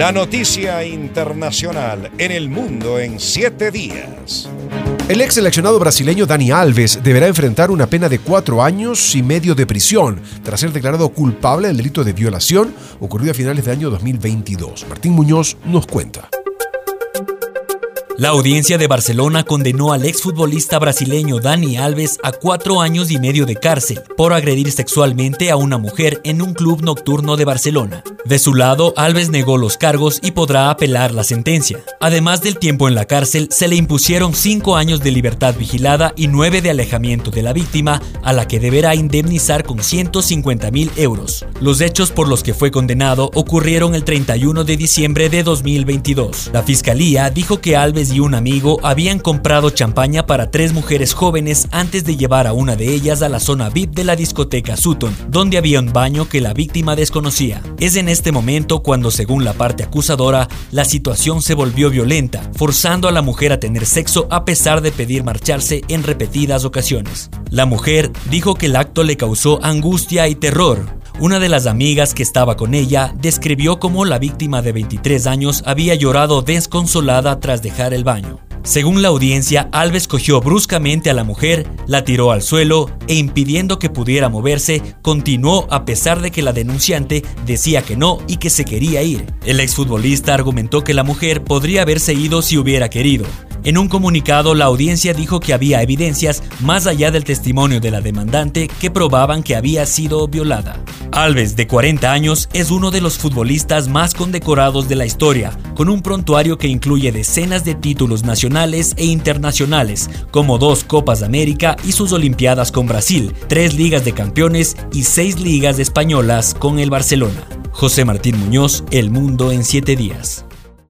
La noticia internacional en el mundo en siete días. El ex seleccionado brasileño Dani Alves deberá enfrentar una pena de cuatro años y medio de prisión tras ser declarado culpable del delito de violación ocurrido a finales del año 2022. Martín Muñoz nos cuenta. La audiencia de Barcelona condenó al exfutbolista brasileño Dani Alves a cuatro años y medio de cárcel por agredir sexualmente a una mujer en un club nocturno de Barcelona. De su lado, Alves negó los cargos y podrá apelar la sentencia. Además del tiempo en la cárcel, se le impusieron cinco años de libertad vigilada y nueve de alejamiento de la víctima, a la que deberá indemnizar con 150 mil euros. Los hechos por los que fue condenado ocurrieron el 31 de diciembre de 2022. La fiscalía dijo que Alves y un amigo habían comprado champaña para tres mujeres jóvenes antes de llevar a una de ellas a la zona VIP de la discoteca Sutton, donde había un baño que la víctima desconocía. Es en este momento cuando, según la parte acusadora, la situación se volvió violenta, forzando a la mujer a tener sexo a pesar de pedir marcharse en repetidas ocasiones. La mujer dijo que el acto le causó angustia y terror, una de las amigas que estaba con ella describió cómo la víctima de 23 años había llorado desconsolada tras dejar el baño. Según la audiencia, Alves cogió bruscamente a la mujer, la tiró al suelo e impidiendo que pudiera moverse, continuó a pesar de que la denunciante decía que no y que se quería ir. El exfutbolista argumentó que la mujer podría haberse ido si hubiera querido, en un comunicado, la audiencia dijo que había evidencias más allá del testimonio de la demandante que probaban que había sido violada. Alves, de 40 años, es uno de los futbolistas más condecorados de la historia, con un prontuario que incluye decenas de títulos nacionales e internacionales, como dos Copas de América y sus Olimpiadas con Brasil, tres Ligas de Campeones y seis Ligas españolas con el Barcelona. José Martín Muñoz, El Mundo en siete días.